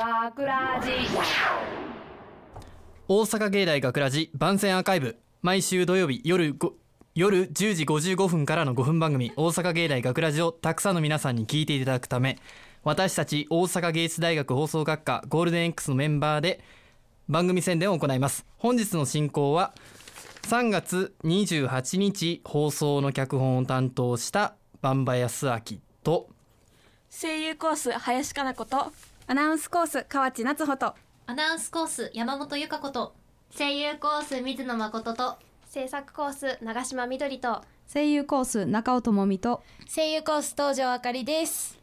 学ラジ大阪芸大学ラジ番宣アーカイブ。毎週土曜日夜ご夜10時55分からの5分番組「大阪芸大学ラジをたくさんの皆さんに聞いていただくため。私たち大阪芸術大学放送学科ゴールデン X のメンバーで番組宣伝を行います。本日の進行は3月28日放送の脚本を担当したバンバ康明と声優コース林かな子とアナウンスコース河内夏穂と。アナウンスコース山本由香子と。声優コース水野誠と。制作コース長島みどりと。声優コース中尾智美と。声優コース東條あかりです。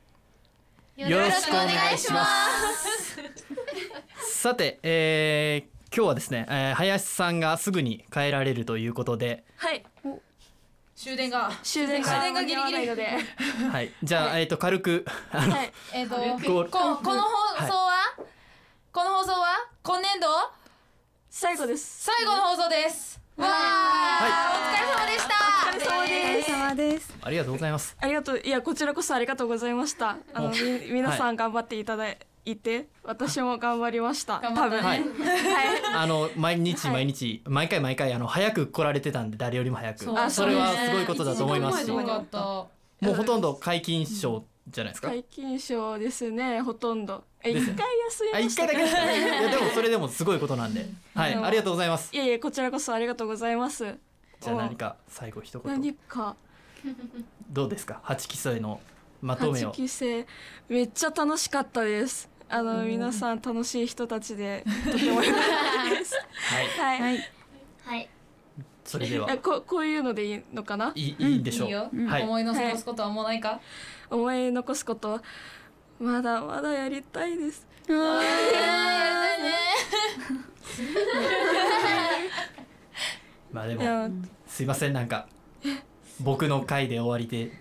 よろしくお願いします。さて、えー今日はですね、えー林さんがすぐに帰られるということで、はい終電が。終電が。終電がギリギリ。のではい、じゃあ、えっ、と軽く。あの、はい。えっ、とこうここの放送は、この放送は？今年度？最後です。最後の放送です。わあ、お疲れ様でした。お疲れ様です。様ですありがとうございます。ありがとう。いやこちらこそありがとうございました。あの皆さん頑張っていただいて、私も頑張りました。頑張ったね。多分。はい、はい。あの毎日はい。毎日、毎回毎回あの早く来られてたんで誰よりも早く、そうあそれはすごいことだと思います。し、もよかった。うほとんど皆勤賞じゃないですか？皆勤賞ですねほとんど。え一回休みました。回だけですか。いやでもそれでもすごいことなんで、はい、うん。ありがとうございます。いやいやこちらこそありがとうございます。じゃあ何か最後一言。何か。どうですか？八期生のまとめ8を。期生めっちゃ楽しかったですあの皆さん楽しい人たちで とても良かったです。はい、はい、はい。それでは。えここういうのでいいのかな？いいいいでしょう。いいよ、はい。思い残すことはもうない。か、思い残すこと。まだまだやりたいです。まあでもすいませんなんか僕の回で終わりで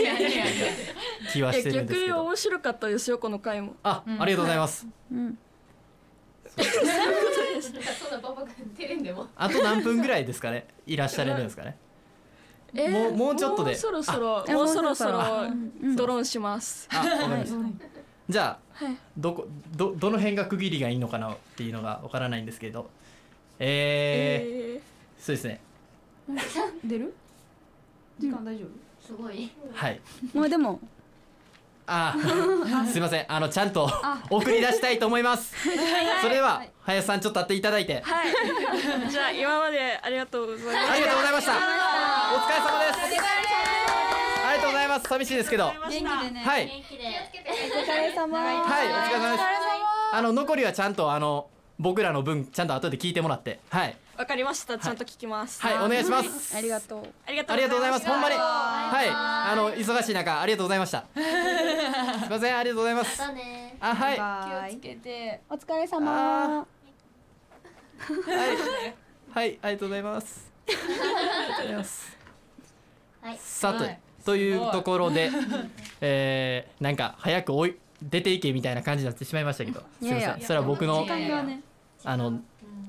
いやいやいや気はいしてるんでや逆にすけど。面白かったですよこの回も。あ、ありがとうございます。あと何分ぐらいですかね？いらっしゃれるんですかね？えーもうもうちょっとで。もうそろそろあもうそろそろドローンします。あ、わかりました。じゃあ、はい。どこどどの辺が区切りがいいのかなっていうのがわからないんですけど、えーえそうですね。出る？時間大丈夫？すごい。はい。もうでも。あー、すいません。あのちゃんと送り出したいと思います。それでは林さんちょっと立っていただいて、ーはい。じゃあ今までありがとうございました。ありがとうございました。お疲れ様です。ありがとうございます。寂しいですけど、はい。元気で。ねはい、元気で。お疲れ様。はい、お疲れ様です。あの残りはちゃんとあの僕らの分ちゃんと後で聞いてもらって、はい、わかりましたちゃんと聞きますはい、お願いします。ありがとうありがとうありがとうございます。ほんまに。ははい。あの、忙しい中、ありがとうございました。すいません、ありがとうございます。あ、はい。気はをつけてお疲れ様はい。はい、ありがとうございます。ありがとうございます。はいさて、はいというところで、えー、なんか早く追い出ていけみたいな感じになってしまいましたけど、すいません。それは僕のあの、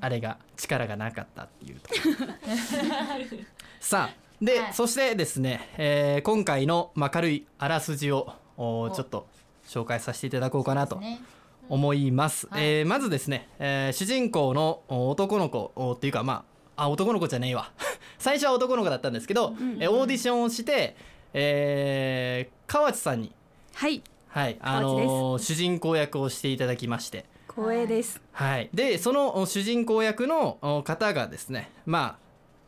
あれが力がなかったっていうところ。さあ、で、はい。そしてですね、えー今回のまあ軽いあらすじをおちょっと紹介させていただこうかなとね。思います。はい。えーまずですね、えー主人公のお男の子おっていうかまああ男の子じゃねえわ。最初は男の子だったんですけど、えーオーディションをして、えー河内さんに。はい。はい。あ河内のー主人公役をしていただきまして。光栄です。はい、でそのお主人公役のお方がですねま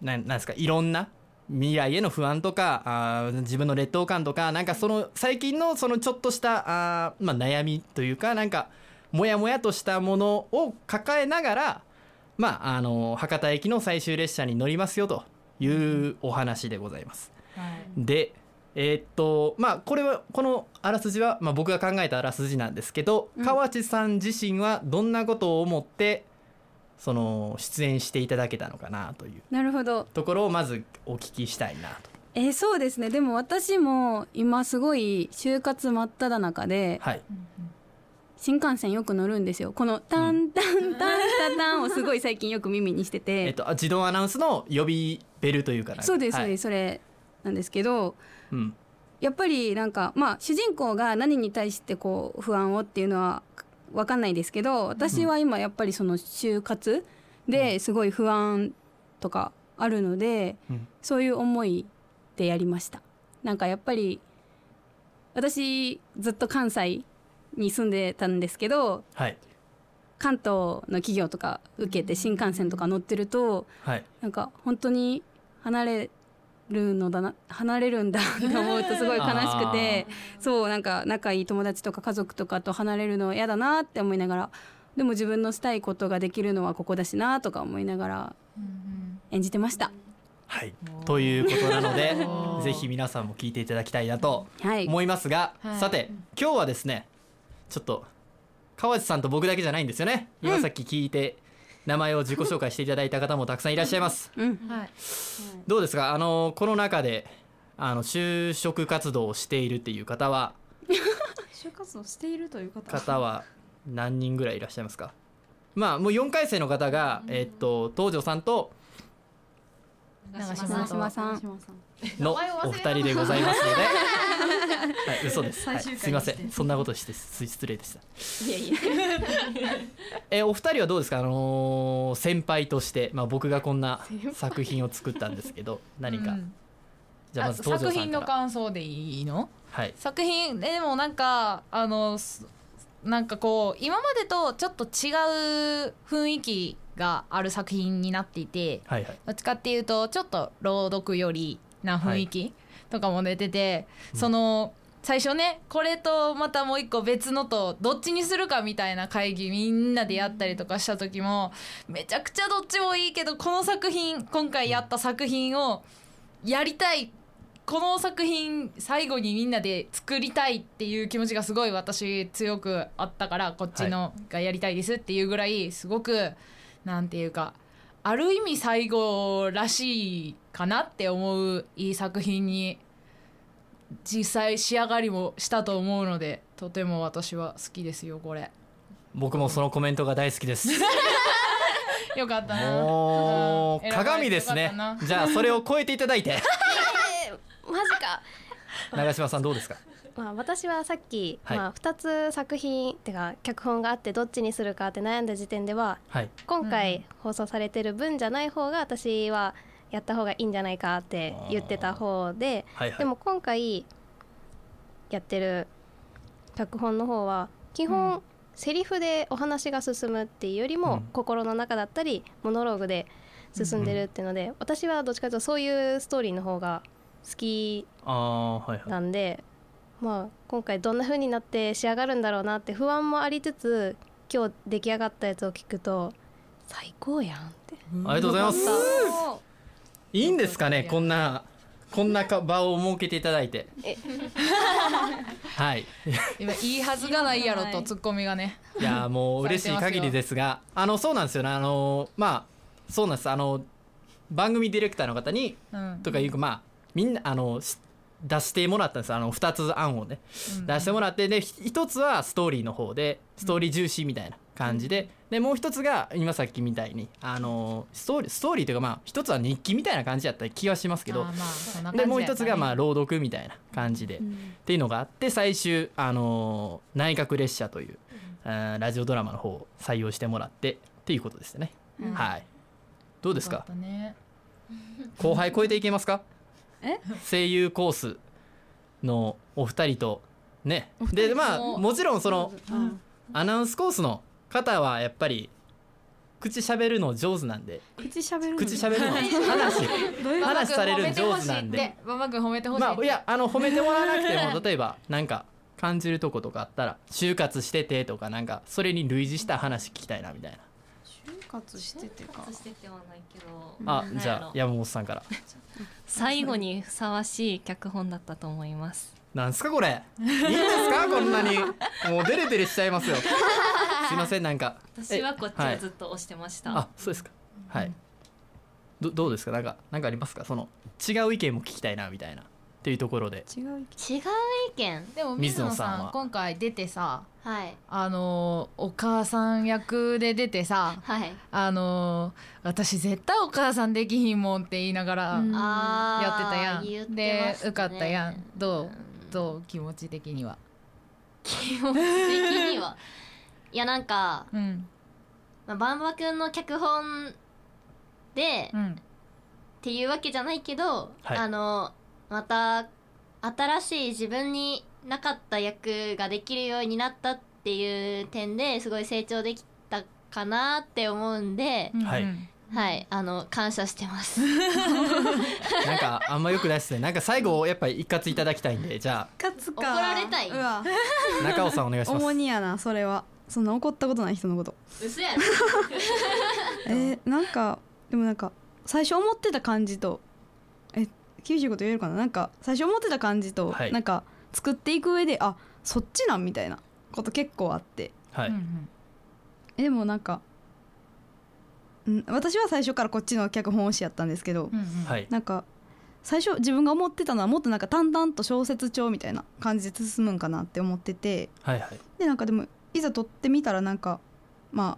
あなんなんですかいろんな未来への不安とかあー自分の劣等感とかなんかその最近のそのちょっとしたあー、まあ、悩みというかなんかモヤモヤとしたものを抱えながら、まあ、あの博多駅の最終列車に乗りますよというお話でございます。はい。でえーっとまあこれはこのあらすじは、まあ、僕が考えたあらすじなんですけど、うん。河内さん自身はどんなことを思ってその出演していただけたのかなというなるほど。ところをまずお聞きしたいなと。えーそうですね。でも私も今すごい就活真っ只中ではい、新幹線よく乗るんですよ。このタンタンタンタタンをすごい最近よく耳にしてて、えっと、あ自動アナウンスの予備ベルというかそうですそうはい。です、それなんですけどうん。やっぱりなんかまあ主人公が何に対してこう不安をっていうのはわかんないですけど私は今やっぱりその就活ですごい不安とかあるので、うん。そういう思いでやりました。なんかやっぱり私ずっと関西に住んでたんですけどはい。関東の企業とか受けて新幹線とか乗ってるとはい。なんか本当に離れるのだな離れるんだって思うとすごい悲しくてそうなんか仲いい友達とか家族とかと離れるの嫌だなって思いながらでも自分のしたいことができるのはここだしなとか思いながら演じてました。はい。ということなのでぜひ皆さんも聞いていただきたいなとはい、思いますが、はい。さて今日はですねちょっと川内さんと僕だけじゃないんですよね。今さっき聞いて名前を自己紹介していただいた方もたくさんいらっしゃいます。うん、はい。どうですか？あのこの中であの就職活動をしているっていう方は 就活をしているという方。方は何人ぐらいいらっしゃいますか？まあもう4回生の方が、えっと東條さんと長長島さんのお二人でございますので、はい、嘘です、はい、すいません。そんなことしてす失礼でした。いやいやえ お二人はどうですか？あのー先輩として、まあ、僕がこんな作品を作ったんですけど何か、うん。じゃあまず作品の感想でいいの？はい。作品でもなんかあのすなんかこう今までとちょっと違う雰囲気がある作品になっていてはいはい。どっちかっていうとちょっと朗読よりな雰囲気とかも出てて、うん。その最初ねこれとまたもう一個別のとどっちにするかみたいな会議みんなでやったりとかした時もめちゃくちゃどっちもいいけどこの作品今回やった作品をやりたい。この作品最後にみんなで作りたいっていう気持ちがすごい私強くあったからこっちのがやりたいですっていうぐらいすごくなんていうかある意味最後らしいかなって思ういい作品に実際仕上がりもしたと思うのでとても私は好きですよこれ。僕もそのコメントが大好きです。よかったな。もううん鏡ですね。じゃあそれを超えていただいて。マジか。長嶋さんどうですか？まあ、私はさっき、はい。まあ、2つ作品ってか脚本があってどっちにするかって悩んだ時点でははい。今回放送されてる分じゃない方が私はやった方がいいんじゃないかって言ってた方ではいはい。でも今回やってる脚本の方は基本、セリフでお話が進むっていうよりも、うん。心の中だったりモノローグで進んでるっていうので、私はどっちかというとそういうストーリーの方が好きああはいはい。なんで、まあ、今回どんな風になって仕上がるんだろうなって不安もありつつ今日出来上がったやつを聞くと最高やんって。ありがとうございます。いいんですかねこんなこんなか場を設けていただいて。え。はい。今いいはずがないやろとツッコミがね。いやもう嬉しい限りですがあのそうなんですよね。あのまあそうなんです。あの番組ディレクターの方にうん。とかいうかまあみんなあのし出してもらったんですあの2つ案をね。うん。出してもらってでひ一つはストーリーの方でストーリー重視みたいな感じで。でもう一つが今さっきみたいにあのストーリーストーリーというかまあ一つは日記みたいな感じやった気がしますけど。まあでやもう一つがま朗読みたいな感じで、っていうのがあって最終あのー内閣列車という、あーラジオドラマの方を採用してもらってっていうことですね、うん。はい。どうですよか後輩超えていけますか？え声優コースのお二人とね。でまあもちろんそのアナウンスコースの方はやっぱり口喋るの上手なんで。口しゃべるの口喋るの話。話されるの上手なんで。ママ君褒めてほしいまあいやあの褒めてもらわなくても例えばなんか感じるとことかあったら就活しててとかなんかそれに類似した話聞きたいなみたいな。就活しててか。しててはないけど。あじゃあ山本さんから。最後にふさわしい脚本だったと思います。なんすかこれ。いいんですか？こんなに。もうデレデレしちゃいますよ。すいませんなんか。私はこっちはい。をずっと押してました、あそうですか。はい。どどうですか？なんかなんかありますか？その違う意見も聞きたいなみたいなっていうところで。違う意見。違う意見。でも水水野さんは。ん今回出てさはい。あのーお母さん役で出てさはい。あのー私絶対お母さんできひんもんって言いながらやってたやん、言ってで受かったやん。どううん。どう気持ち的には？気持ち的には？いやなんか、うん。まあ、バンバくんの脚本で、っうん。ていうわけじゃないけど、はい。あのまた新しい自分になかった役ができるようになったっていう点ですごい成長できたかなって思うんで、はいうん。はい。あの感謝してます。なんかあんま良くないですね。なんか最後やっぱり一括いただきたいんでじゃ勝つか。怒られたい。うわ。あ 中尾さんお願いします。重荷やなそれは。そんな怒ったことない人のこと。嘘やろ。えー、なんかでもなんか最初思ってた感じとえ厳しいこと言えるかな？なんか最初思ってた感じと、はい。なんか作っていく上であそっちなんみたいなこと結構あって。はい、うんえでもなんかん私は最初からこっちの脚本推しやったんですけど、うんうん。はい。なんか最初自分が思ってたのはもっとなんか淡々と小説調みたいな感じで進むんかなって思っててはいはい。でなんかでもいざ撮ってみたらなんかまあ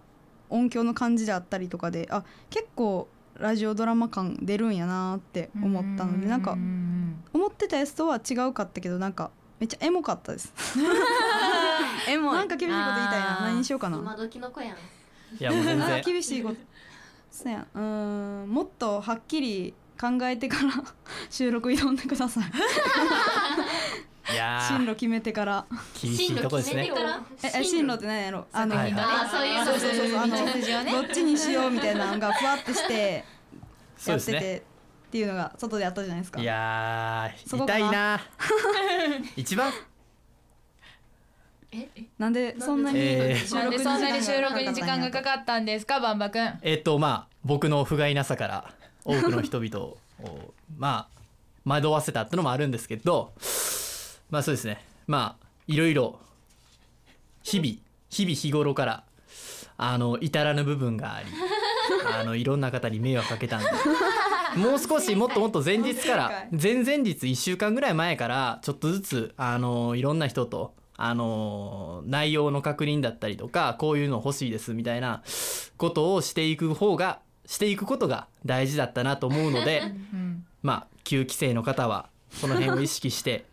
音響の感じであったりとかであ結構ラジオドラマ感出るんやなって思ったのでなんかうん思ってたやつとは違うかったけどなんかめっちゃエモかったです。エモい。なんか厳しいこと言いたいな。何にしようかな。今時の子やん。いやもう全なんか然 厳しいこと。そうやんうーんもっとはっきり考えてから 収録挑んでくださいいや進路決めてから。ー厳しいとこですね。進路決めてから？ええ進路。って何やろ？あの、あそういうそうそうそうそうあのどっちにしようみたいなのがふわってして やっててっていうのが外であったじゃないですか。いや痛いな。一番？なんでそんなにえー。なんでそんなに収録に時間がかっかったんですかバンバくんえっとまあ僕の不甲斐なさから多くの人々をまあ惑わせたってのもあるんですけどまあそうですね。まあいろいろ日々日々日頃からあの至らぬ部分があり あのいろんな方に迷惑かけたんで。もう少しもっともっと前日から前々日1週間ぐらい前からちょっとずつあのいろんな人とあの内容の確認だったりとかこういうの欲しいですみたいなことをしていく方がしていくことが大事だったなと思うのでうん。まあ旧規制の方はその辺を意識して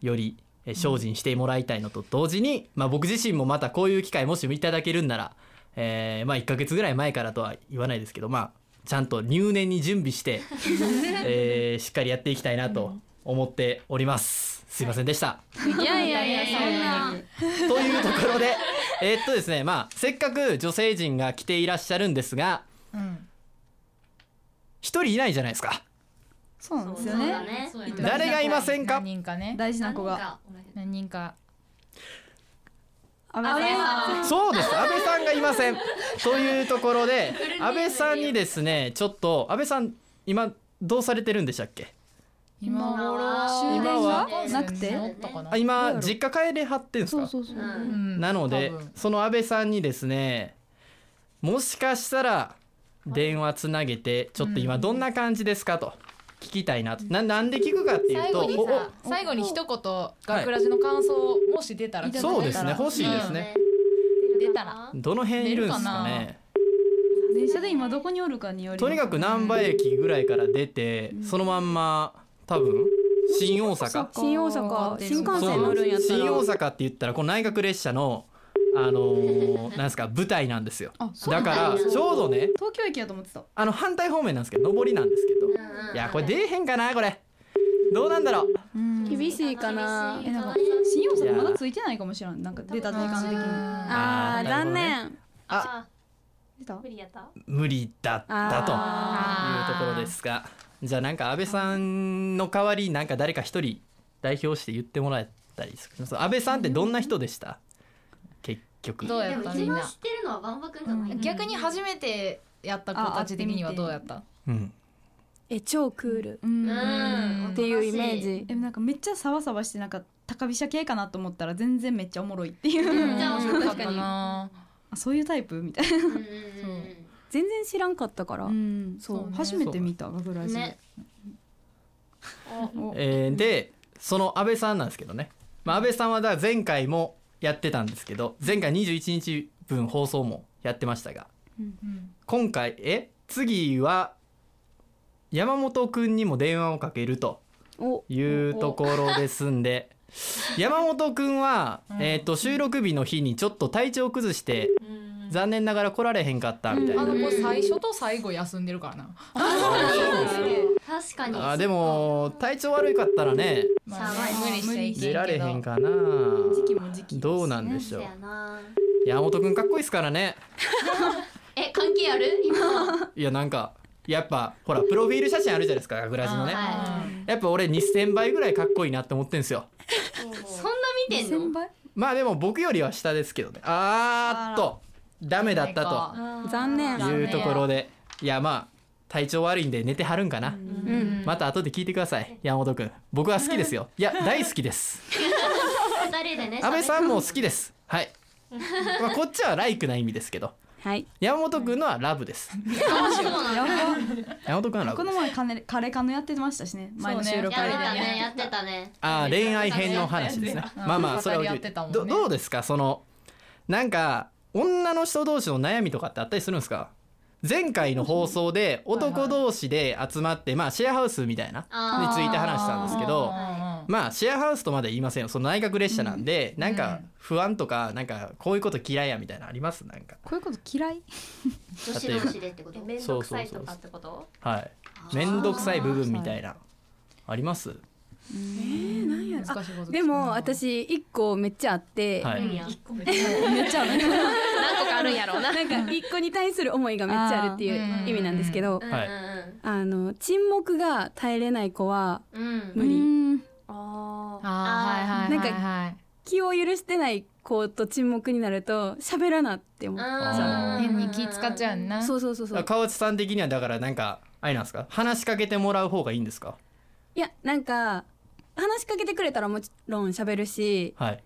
よりえ精進してもらいたいのと同時に、まあ、僕自身もまたこういう機会もしいただけるんなら、えーまあ1ヶ月ぐらい前からとは言わないですけどまあちゃんと入念に準備して、えーしっかりやっていきたいなと思っております。すいませんでした。いやいやいやそんなというところでえーっとですねまあせっかく女性陣が来ていらっしゃるんですがうん一人いないじゃないですかそうなんですよそうね。だね。誰がいませんか？何人かね。大事な子が何人か。安倍さん。そうです。安倍さんがいません。というところで安倍さんにですねちょっと安倍さん今どうされてるんでしたっけ？今頃は？終電なくて？あ今実家帰れはってんすか？そうそうそう、うん。なのでその安倍さんにですねもしかしたら電話つなげてちょっと今どんな感じですかと聞きたいなと。ななんで聞くかっていう最後に最後に一言学ラジの感想をもし出たらそうですね欲しいですね、出たら。どの辺いるんですかね。電車で今どこにおるかによりとにかく難波駅ぐらいから出て、そのまんま多分新大阪。新大阪。新幹線乗るんやったら。新大阪って言ったらこの内閣列車のあのーなんですか舞台なんですよ。だ。からちょうどね東京駅やと思ってた。あの反対方面なんですけど上りなんですけど。いやこれ出えへんかなこれ。どうなんだろう。厳しいかな。えなんか新大阪まだついてないかもしれんなんか出た時間的に。あーあーなるほど残ね念。あ出た？無理やった？無理だったというあところですが。じゃあなんか安倍さんの代わりになんか誰か一人代表して言ってもらえたりする？安倍さんってどんな人でした？結局どうやでもったみんな。一番知ってるのはバンバくんじゃない、逆に初めてやった子たち的にはどうやった？うん。え超クール。うん。うん。っていうイメージ。でもなんかめっちゃサバサバしてなんか高飛車系かなと思ったら全然めっちゃおもろいっていう、うん。じゃあ面白かったなあそういうタイプみたいな、うんうんうん全然知らんかったから。うん。そう。ね。初めて見た学ラジで、ね。お。えーでその安倍さんなんですけどね、まあ、安倍さんはだから前回もやってたんですけど前回21日分放送もやってましたがうん今回え次は山本くんにも電話をかけるとおいうところですんで山本くんは、えっ、と収録日の日にちょっと体調崩して残念ながら来られへんかったみたいな、あの子最初と最後休んでるからな 確かに。あーでも体調悪かったらねまあ無理してい出られへんかな。時期も時期どうなんでしょう。山本くんかっこいいっすからね。え関係ある？今。いやなんかやっぱほらプロフィール写真あるじゃないですか学ラジのね。はやっぱ俺2000倍ぐらいかっこいいなって思ってんすよ。そんな見てんの？まあでも僕よりは下ですけどね。あーっとダメだった残念。というところで。いやまあ体調悪いんで寝てはるんかな。うん。また後で聞いてください山本くん僕は好きですよ。いや大好きです。二人でね？安倍さんも好きです。はい。まあこっちはライクな意味ですけど。はい。山本くんのはラブです。山本くんはラブこの前カネカレカノやってましたしね前の収録でたねやってたねあー恋愛編の話ですねうんまあまあそれはやってたもんねどどうですかそのなんか女の人同士の悩みとかってあったりするんですか前回の放送で男同士で集まってまあシェアハウスみたいなについて話したんですけどまあシェアハウスとまで言いませんよ。その内閣列車なんでなんか不安とかなんかこういうこと嫌いやみたいなのあります？なんか。こういうこと嫌い？女子同士でってこと？面倒くさいとかってこと？はい。面倒くさい部分みたいな。あります？難しいことでも私一個めっちゃあって、はい。めっちゃある。何個かあるんやろ？うななんか一個に対する思いがめっちゃあるっていう意味なんですけどはい。あの沈黙が耐えれない子は無理、うん。ああーはいはいはいはい。気を許してない子と沈黙になると喋らなって思っちゃう。ん変に気使っちゃうな。うそうそうそうそう。川内さん的にはだからなんかあれなんですか？話しかけてもらう方がいいんですか？いやなんか話しかけてくれたらもちろん喋るしはい。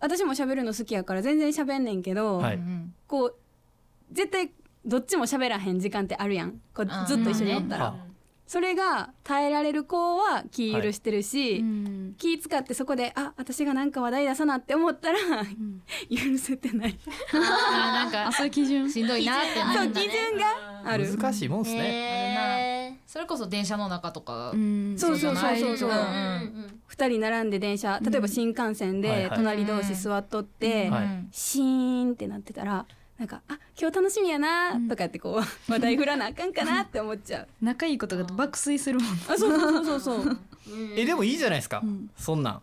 私も喋るの好きやから全然喋んねんけど、はい。うんこう絶対どっちも喋らへん時間ってあるやん。こううんずっと一緒におったら、はそれが耐えられる子は気許してるし、うん。気使ってそこであ私がなんか話題出さなって思ったら、許せてない。なんかあそういう基準？しんどいなってなそう基準がある。難しいもんっすね、へそれこそ電車の中とか。うん。そうそうそうそう。そううんーうんうん。2人並んで電車例えば新幹線はいはい。で隣同士座っとって、はい。シーンってなってたらなんか「あ今日楽しみやな」とかってこう 話題振らなあかんかなって思っちゃう。仲いいことが爆睡するもんあそうそうそうそう えでもいいじゃないですか、ん。そんなん。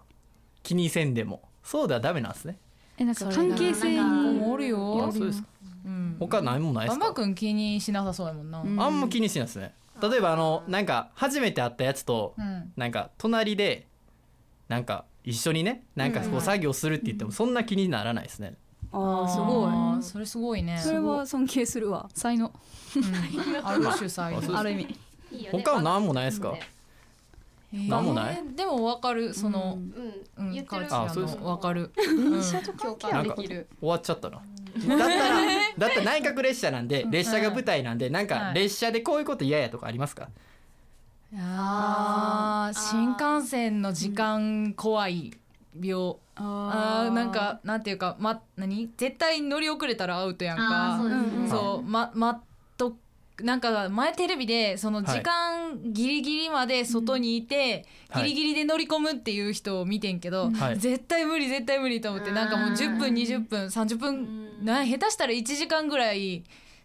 気にせんでも。そうではダメなんですね。えなんか関係性もおるよ。あそうですかうん。他何もないですか？君気にしなさそうやもんな。うん。あんま気にしないですね。例えばあのなんか初めて会ったやつとうん。なんか隣でなんか一緒にねなんかこう作業するって言ってもそんな気にならないですねああすごい。それすごいね。それは尊敬するわ。才能。うん。ある種才能。ある意味。他は何もないですか？えーなんもない？でもわかるそのうん。うん言ってる。川内あそうですさんのわかる。電車と共なんか終わっちゃったなだったら だったら内閣列車なんで列車が舞台なんでなんかはい。列車でこういうこと嫌やとかありますか？あー。新幹線の時間怖い病あーなんかなんていうかま何？絶対乗り遅れたらアウトやんか。そうま待っとなんか前テレビでその時間ギリギリまで外にいて、はい。ギリギリで乗り込むっていう人を見てんけど、はい。絶対無理絶対無理と思ってなんかもう10分20分30分な下手したら1時間ぐらい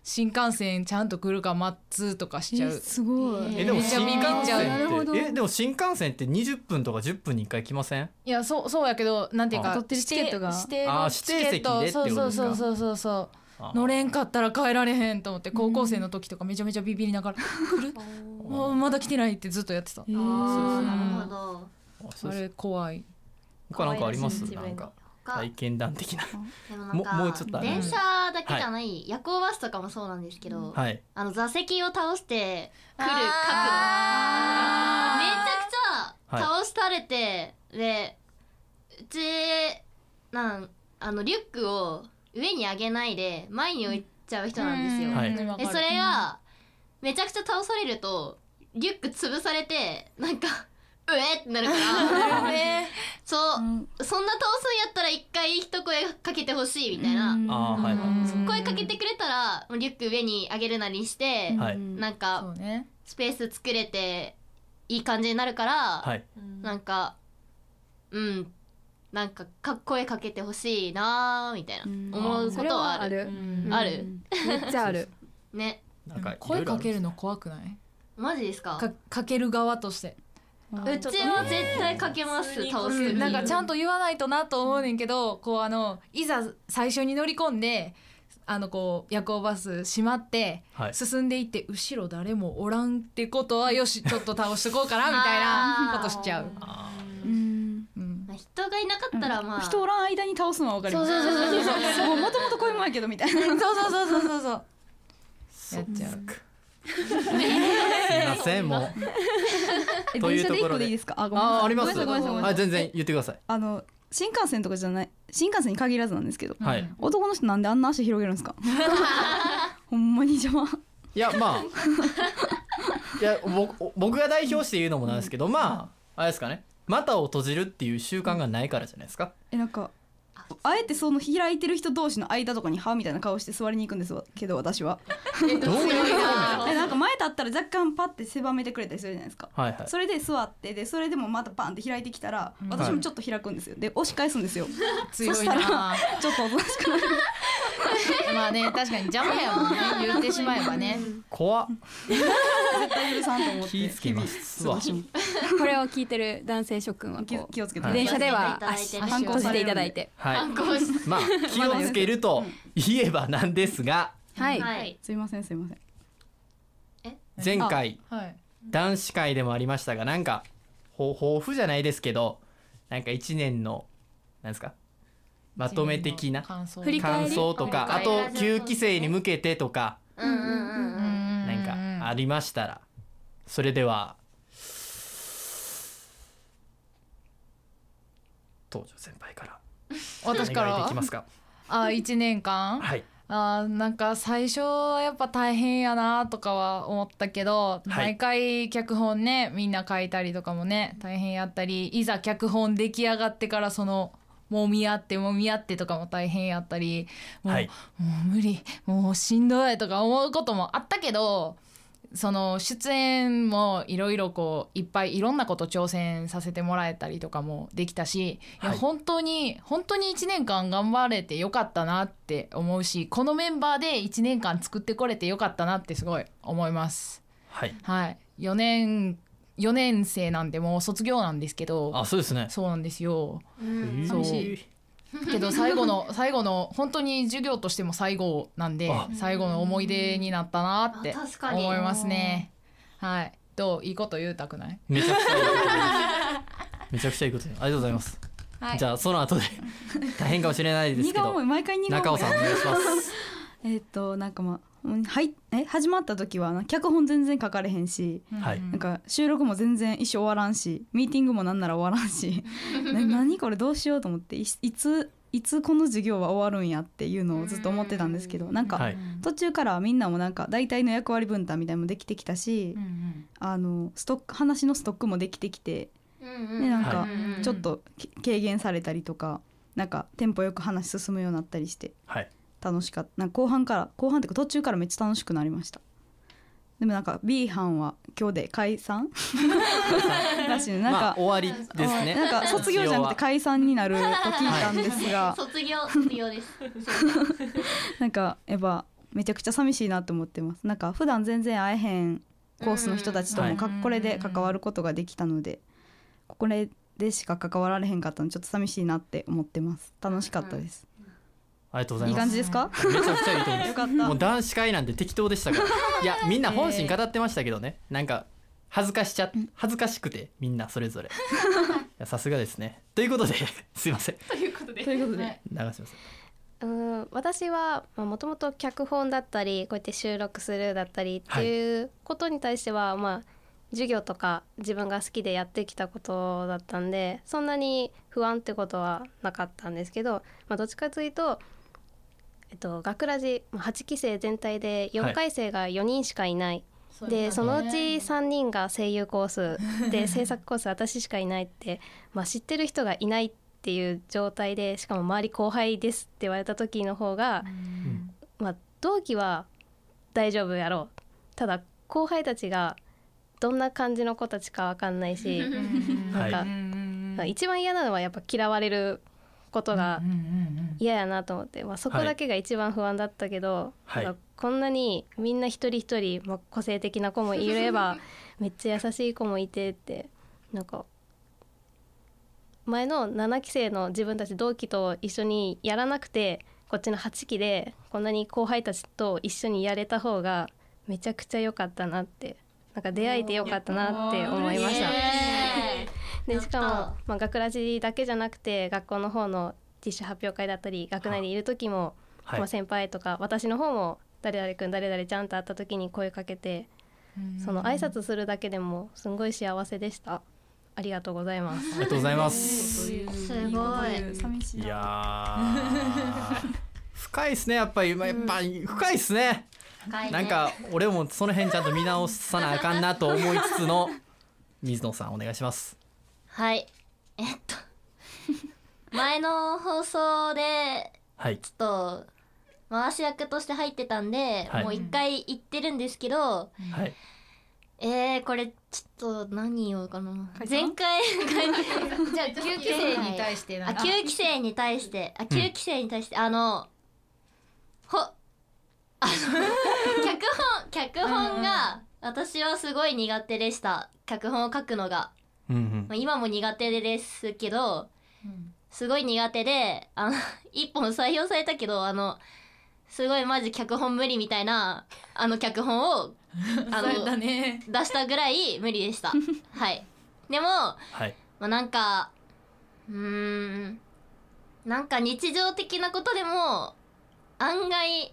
新幹線ちゃんと来るか待つとかしちゃう。すごい。えでも新幹ビビっちゃう。線ってえでも新幹線って20分とか10分に1回来ません？いやそうそうやけどなんていうかあ取ってるチケットが？指定のあー指定席でってことですか？そうそうそうそうそうあー乗れんかったら帰られへんと思って高校生の時とかめちゃめちゃビビりながら「来るあーまだ来てない」ってずっとやってたあーなるほどあれ怖い他なんかありますなんか他体験談的な。でもなんかももうちょっと電車だけじゃない夜行バスとかもそうなんですけどはい。あの座席を倒して来る角度。めちゃくちゃ倒されて、でうちなんあのリュックを上に上げないで前に置いちゃう人なんですよ、はいそれがめちゃくちゃ倒されるとリュック潰されてなんかうえってなるから。ね。そう、そんな倒すんやったら一回一声かけてほしいみたいな、あーはいうん。声かけてくれたらリュック上に上げるなりして、はい。なんそかスペース作れていい感じになるから、はい。なんかうん。っなんかかっ声かけてほしいなーみたいな。うん。思うことはある。うん。ある。めっちゃある。ね。なんか声かけるのの怖くない？マジですか？かかける側としてうちは絶対かけます倒す時なんかちゃんと言わないとなと思うねんけどこうあのいざ最初に乗り込んであのこう夜行バス閉まってはい。進んでいって後ろ誰もおらんってことはよし ちょっと倒してこうかなみたいな ことしちゃう。人がいなかったらまあ、人おらん間に倒すのは分かります。そうそうそうそうそう。もともとこういうもんやけどみたいな。そうそうそうそうそう。そうーやっちゃうすいませんもう。えというところで。個でいいですか？あああります。はい全然言ってください。あの新幹線とかじゃない新幹線に限らずなんですけど、はい。男の人なんであんな足広げるんですか？ほんまに邪魔。いやまあ。いや僕僕が代表して言うのもなんですけどまああれですかね。股を閉じるっていう習慣がないからじゃないですか。えなんかあえてその開いてる人同士の間とかに歯みたいな顔して座りに行くんですわけど私は。どういう なんか前立ったら若干パッて狭めてくれたりするじゃないですか。はいはい。それで座ってでそれでもまたパンって開いてきたら私もちょっと開くんですよ。で押し返すんですよ。強いそしたらなちょっとおとなしくなる まあね確かに邪魔やもんね言ってしまえばね。怖っ。絶対許さんと思って。気ぃつけますわ。これを聞いてる男性諸君は気こう気をつけて、はい電車では足気をつけていただいてね足閉じていただいて。はい。反抗しまあ気をつけると言えばなんですが。はい、はい。すいませんすいません。前回はい。男子会でもありましたがなんかほ抱負じゃないですけどなんか一年のなんですか？まとめ的な？感想振り返感り？想とかあと9期生に向けてとか。うんうんうんうん。なんかありましたら。それでは東條先輩から。私かお願いでらきますか？あ1年間？はい。あーなんか最初はやっぱ大変やなとかは思ったけど、はい。毎回脚本ねみんな書いたりとかもね大変やったりいざ脚本出来上がってからそのもみ合ってもみ合ってとかも大変やったりもう,、はい。もう無理もうしんどいとか思うこともあったけどその出演もいろいろこういっぱいいろんなこと挑戦させてもらえたりとかもできたし、い。やはい本当に本当に1年間頑張れてよかったなって思うしこのメンバーで1年間作ってこれてよかったなってすごい思います。はい。はい、4年4年生なんでもう卒業なんですけど。あそうですね。そうなんですよ。そう。けど最後の最後の本当に授業としても最後なんであ。最後の思い出になったなってあ確かに。思いますね。はい。どういいこと言うたくない？めちゃくちゃいいこと めちゃくちゃいいことありがとうございます、はい。じゃあその後で 大変かもしれないですけど。中尾さんお願いします。えーっとなんかまあうんはいえ始まった時はな脚本全然書かれへんしはい。なんか収録も全然一生終わらんしミーティングもなんなら終わらんし な何これどうしようと思っていいついつこの授業は終わるんやっていうのをずっと思ってたんですけどなんかはい。途中からみんなもなんか大体の役割分担みたいなのもできてきたしうんうん。あのストック話のストックもできてきてうんでなんかうんちょっとけ軽減されたりとかなんかテンポよく話進むようになったりして。はい楽しかった。なんか後半から後半っていうか途中からめっちゃ楽しくなりました。でもなんか B 班は今日で解散？らしいね。なんか、まあ終わりですね。なんか卒業じゃなくて解散になると聞いたんですが。卒業卒業です。なんかやっぱめちゃくちゃ寂しいなと思ってます。なんか普段全然会えへんコースの人たちともかうんこれで関わることができたのでこれでしか関わられへんかったのでちょっと寂しいなって思ってます。楽しかったですありがとうございいいます感じですか？めちゃくちゃいいと思います。よかった。もう男子会なんて適当でしたから。いやみんな本心語ってましたけどね。なんか恥ずかしちゃ恥ずかしくてみんなそれぞれ。さすがですね。ということで すいません。ということで。ということで。はい。流します。うん私はもともと脚本だったりこうやって収録するだったりっていうことに対しては、まあ授業とか自分が好きでやってきたことだったんでそんなに不安ってことはなかったんですけど、まあ、どっちかというと、えっと、学ラジまあ8期生全体で4回生が4人しかいない、でそのうち3人が声優コースで 制作コース私しかいないって、まあ、知ってる人がいないっていう状態でしかも周り後輩ですって言われた時の方が、まあ、同期は大丈夫やろう。ただ後輩たちがどんな感じの子たちかわかんないしなんかは一番嫌なのはやっぱ嫌われることが嫌やなと思って、まあ、そこだけが一番不安だったけど、はい。こんなにみんな一人一人、まあ、個性的な子もいればめっちゃ優しい子もいてってなんか前の7期生の自分たち同期と一緒にやらなくてこっちの8期でこんなに後輩たちと一緒にやれた方がめちゃくちゃ良かったなってなんか出会えて良かったなって思いました。でしかも、まあ、学ラジだけじゃなくて学校の方のティッシュ発表会だったり学内にいる時も、はい。まあ、先輩とか私の方も誰々君誰々ちゃんと会った時に声かけてその挨拶するだけでもすごい幸せでした。ありがとうございます。ありがとうございます。すごい。寂しいいやー深いっすねやっぱり。まあやっぱり深いっすね。深いね。なんか俺もその辺ちゃんと見直さなあかんなと思いつつの水野さんお願いしますはい。えっと 前の放送ではい。ちょっと回し役として入ってたんで、はい。もう一回言ってるんですけど、はい。えー、これちょっと何言おうかな。前回 じゃあ9期生に対してあな。んか9期生に対して。あ9期生に対して、あのほあの 脚本脚本が私はすごい苦手でした。脚本を書くのが、うんうん。まあ、今も苦手ですけどうんすごい苦手であの 一本採用されたけどあのすごいマジ脚本無理みたいなあの脚本を あのね。出したぐらい無理でした。はい。でもはい。まあ、なんかうーんなんか日常的なことでも案外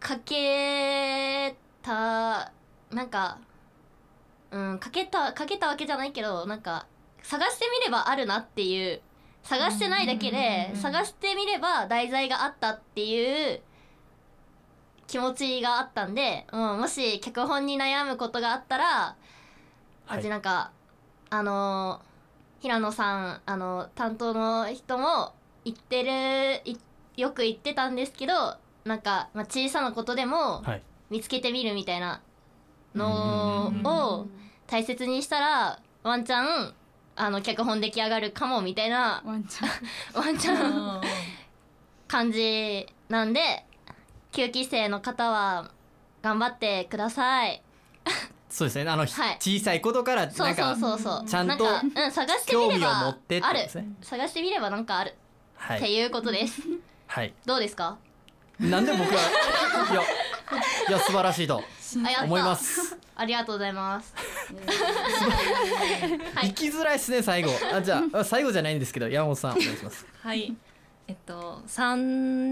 かけたなんかうんかけたかけたわけじゃないけどなんか探してみればあるなっていう探してないだけでうん探してみれば題材があったっていう気持ちがあったんで、うん、もし脚本に悩むことがあったらはい。マジなんか、あのー平野さんあの担当の人も言ってるいよく言ってたんですけどなんか、まあ、小さなことでもはい。見つけてみるみたいなのを大切にしたらワンチャンあの脚本出来上がるかもみたいなワンちゃん ワンチャン感じなんで9期生の方は頑張ってください。そうですねあの、はい小さいことからそうそなんかうそうそう。ちゃんとなんかうん、探してみ興味をればあるとですね。探してみればなんかある、はいっていうことです。はいどうですか？なんで僕はいやいや素晴らしいと思いま。すありがとうございます。はい。生きづらいですね最後。あじゃああ 最後じゃないんですけど山本さんお願いします。はい。えっと3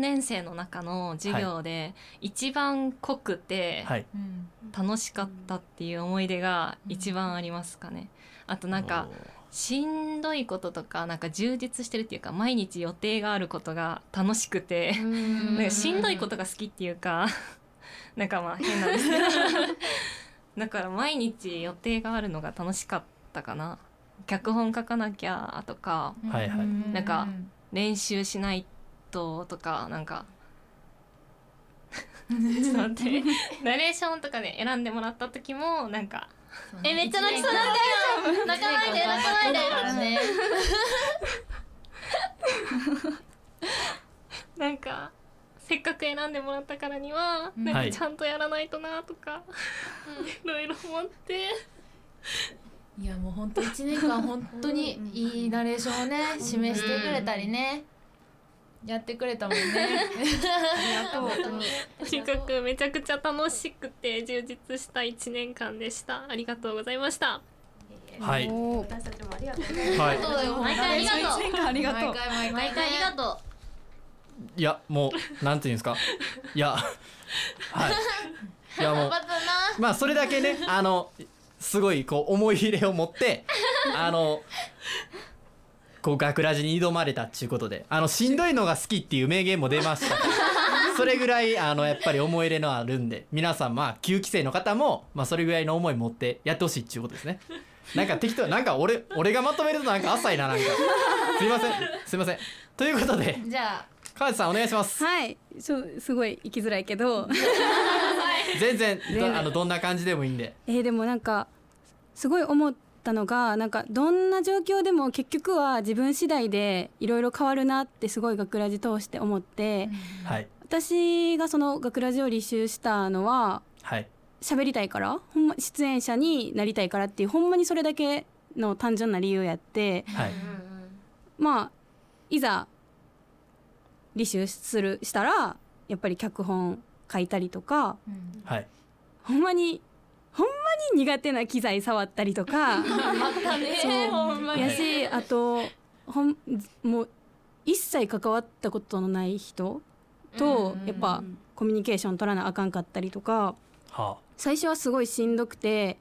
年生の中の授業で一番濃くて楽しかったっていう思い出が一番ありますかね。あとなんかしんどいこととかなんか充実してるっていうか毎日予定があることが楽しくてなんかしんどいことが好きっていうか なんかまあ変なんですけどだから毎日予定があるのが楽しかったかな。脚本書かなきゃとかはいはい。なんか練習しないととかなんか ちょっと待って。ナレーションとかで選んでもらった時もなんかえめっちゃ泣きそうなんだよ。泣かないで泣かないで。からね。なんかせっかく選んでもらったからにはなんはい。かちゃんとやらないとなとか、いろいろ思って。いやもう本当一年間本当にいいナレーションをね示してくれたりね。やってくれたもんね。とにかくめちゃくちゃ楽しくて充実した1年間でした。ありがとうございました。はい。私たちもありがとうございますはい。毎回ありがとう。一年間ありがとう。毎回毎毎回ありがとう。いやもうなんていうんですか？いやはい。いやもうまあそれだけねあのすごいこう思い入れを持ってあのこう学ラジに挑まれたっていうことであのしんどいのが好きっていう名言も出ました。それぐらいあのやっぱり思い入れのあるんで皆さんまあ9期生の方も、まあ、それぐらいの思い持ってやってほしいっていうことですね。なんか適当なんか俺俺がまとめるとなんか浅いななんか。すいません。すいません。ということでじゃあ川地さんお願いします。はい。そうすごい生きづらいけど。全然 どあのどんな感じでもいいんで。えーでもなんかすごい思っったのがなんかどんな状況でも結局は自分次第でいろいろ変わるなってすごい学ラジ通して思って、はい。私がその学ラジを履修したのははい。喋りたいからほんま出演者になりたいからっていうほんまにそれだけの単純な理由やってはい。まあいざ履修するしたらやっぱり脚本書いたりとかはい。ほんまにほんまに苦手な機材触ったりとか そう。やしあとほんもう一切関わったことのない人とやっぱコミュニケーション取らなあかんかったりとかは最初はすごいしんどくて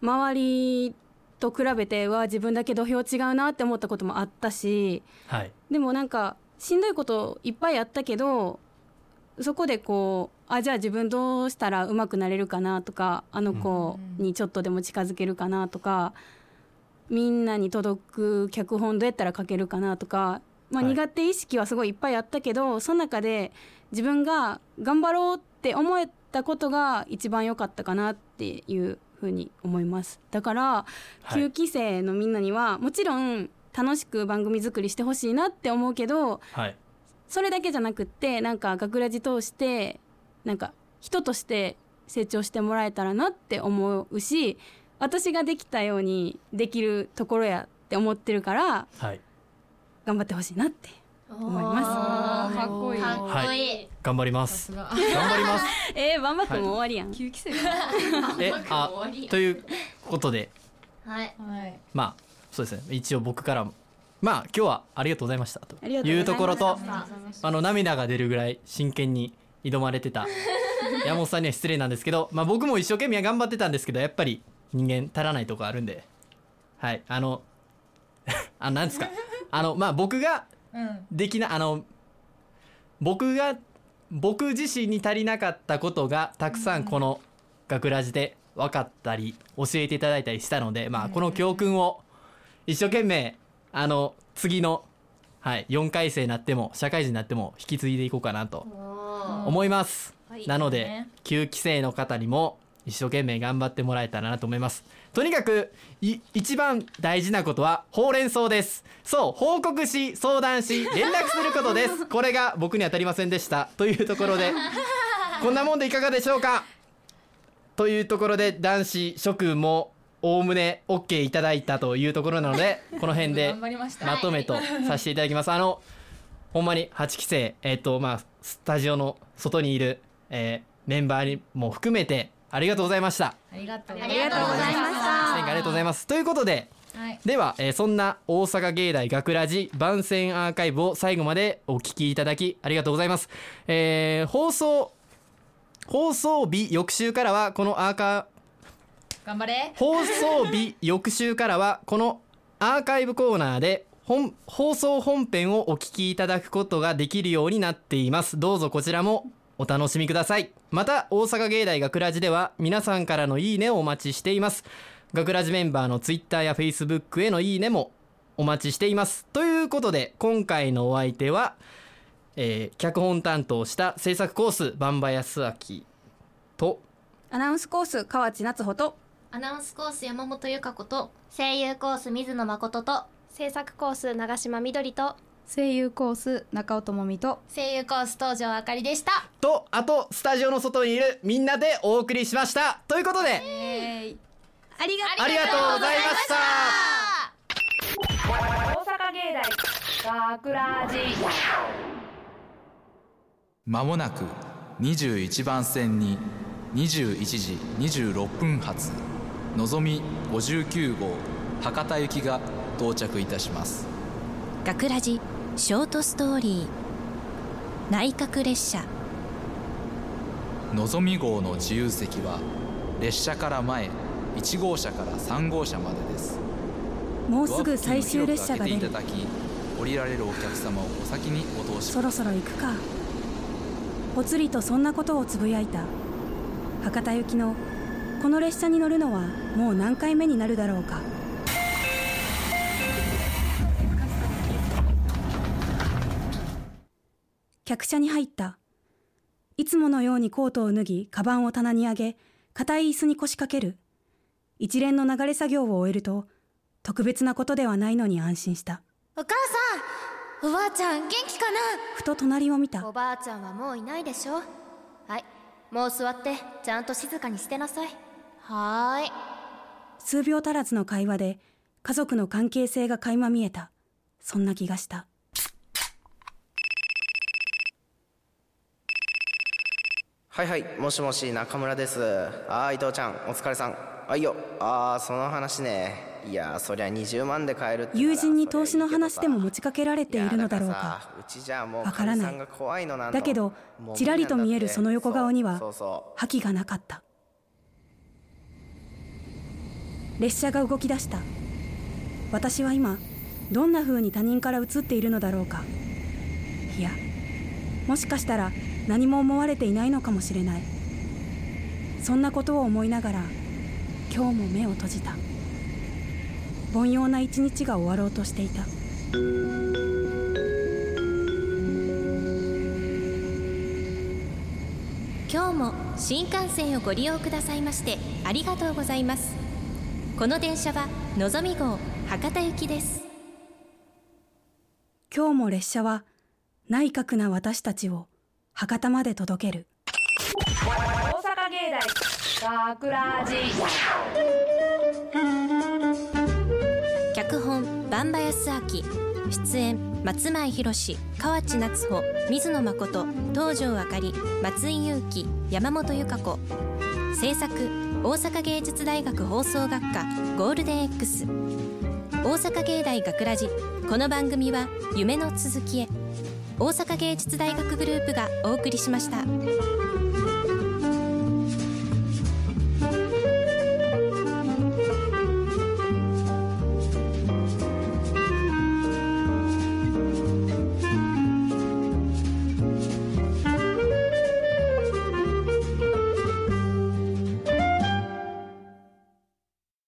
周りと比べてうわ自分だけ土俵違うなって思ったこともあったしあはい。でもなんかしんどいこといっぱいあったけどそこでこうあじゃあ自分どうしたら上手くなれるかなとかあの子にちょっとでも近づけるかなとか、みんなに届く脚本どうやったら書けるかなとか、まあ、はい。苦手意識はすごいいっぱいあったけど、その中で自分が頑張ろうって思えたことが一番良かったかなっていうふうに思います。だから、はい。9期生のみんなにはもちろん楽しく番組作りしてほしいなって思うけどはい。それだけじゃなくってなんか学ラジ通してなんか人として成長してもらえたらなって思うし私ができたようにできるところやって思ってるからはい。頑張ってほしいなって思いまあーかっこいい。かっこいい、頑張ります。頑張ります。す えー、バンバ君も終わりやん、9期生えあということで。はいはい。まあそうですね。一応僕からも。まあ今日はありがとうございましたと。いうところとあの涙が出るぐらい真剣に挑まれてた。山本さんには失礼なんですけど、まあ、僕も一生懸命頑張ってたんですけどやっぱり人間足らないとこあるんで。はいあの あなんですか。あのまあ僕がうん。できなあの僕が僕自身に足りなかったことがたくさんこの学ラジで分かったり教えていただいたりしたので、まあ、この教訓を一生懸命あの次の、はい、4回生になっても社会人になっても引き継いでいこうかなと思います、なのでね。9期生の方にも一生懸命頑張ってもらえたらなと思います。とにかくい一番大事なことはほうれん草です。そう報告し相談し連絡することです。これが僕には足りませんでした。というところでこんなもんでいかがでしょうか？というところで男子諸君もおおむね OK いただいたというところなので この辺でまとめとさせていただきます。あのほんまに8期生えっ、とまあスタジオの外にいる、えーメンバーにも含めてありがとうございました。ありがとう。ありがとうございまし一年間ありがとうございます。ということではい。では、えーそんな大阪芸大学ラジ番宣アーカイブを最後までお聞きいただきありがとうございます、えー放送放送日翌週からはこのアーカ頑張れ。放送日翌週からはこのアーカイブコーナーで本放送本編をお聞きいただくことができるようになっています。どうぞこちらもお楽しみください。また大阪芸大学ラジでは皆さんからのいいねをお待ちしています。学ラジメンバーのツイッターやフェイスブックへのいいねもお待ちしています。ということで今回のお相手は、えー脚本担当した制作コースバンバ康明とアナウンスコース河内夏穂とアナウンスコース山本由香子と声優コース水野誠と制作コース長島みどりと声優コース中尾智美と声優コース東條あかりでした。とあとスタジオの外にいるみんなでお送りしました。ということで、ありがありがとうございました。まもなく21番線に21時26分発のぞみ59号博多行きが到着いたします。学ラジショートストーリー。内閣列車。のぞみ号の自由席は列車から前1号車から3号車までです。もうすぐ最終列車が出る。降りられるお客様をお先にお通しそろそろ行くか。ぽつりとそんなことをつぶやいた博多行きのこの列車に乗るのはもう何回目になるだろうか。客車に入った。いつものようにコートを脱ぎカバンを棚に上げ硬い椅子に腰掛ける。一連の流れ作業を終えると特別なことではないのに安心した。お母さんおばあちゃん元気かな？ふと隣を見た。おばあちゃんはもういないでしょ？はいもう座ってちゃんと静かにしてなさいはーい。数秒足らずの会話で家族の関係性が垣間見えた。そんな気がした。はいはいもしもし中村です。あー伊藤ちゃんお疲れさん。あいよ。あーその話ね。いやそりゃ20万で買えるって友人に投資の話でも持ちかけられているのだろうか。さ。うちじゃもうわからない。だけどちらりと見えるその横顔にはそうそ覇気がなかった列車が動き出した。私は今どんな風に他人から映っているのだろうか。いやもしかしたら何も思われていないのかもしれない。そんなことを思いながら今日も目を閉じた。凡庸な一日が終わろうとしていた。今日も新幹線をご利用くださいましてありがとうございます。この電車はのぞみ号博多行きです。今日も列車は内閣な私たちを博多まで届ける。大阪芸大学ラジ脚本萬場康明。出演松前宏河内夏穂水野誠東條あかり松井裕樹山本由香子。制作大阪芸術大学放送学科ゴールデン X 大阪芸大学ラジ。この番組は夢の続きへ。大阪芸術大学グループがお送りしました。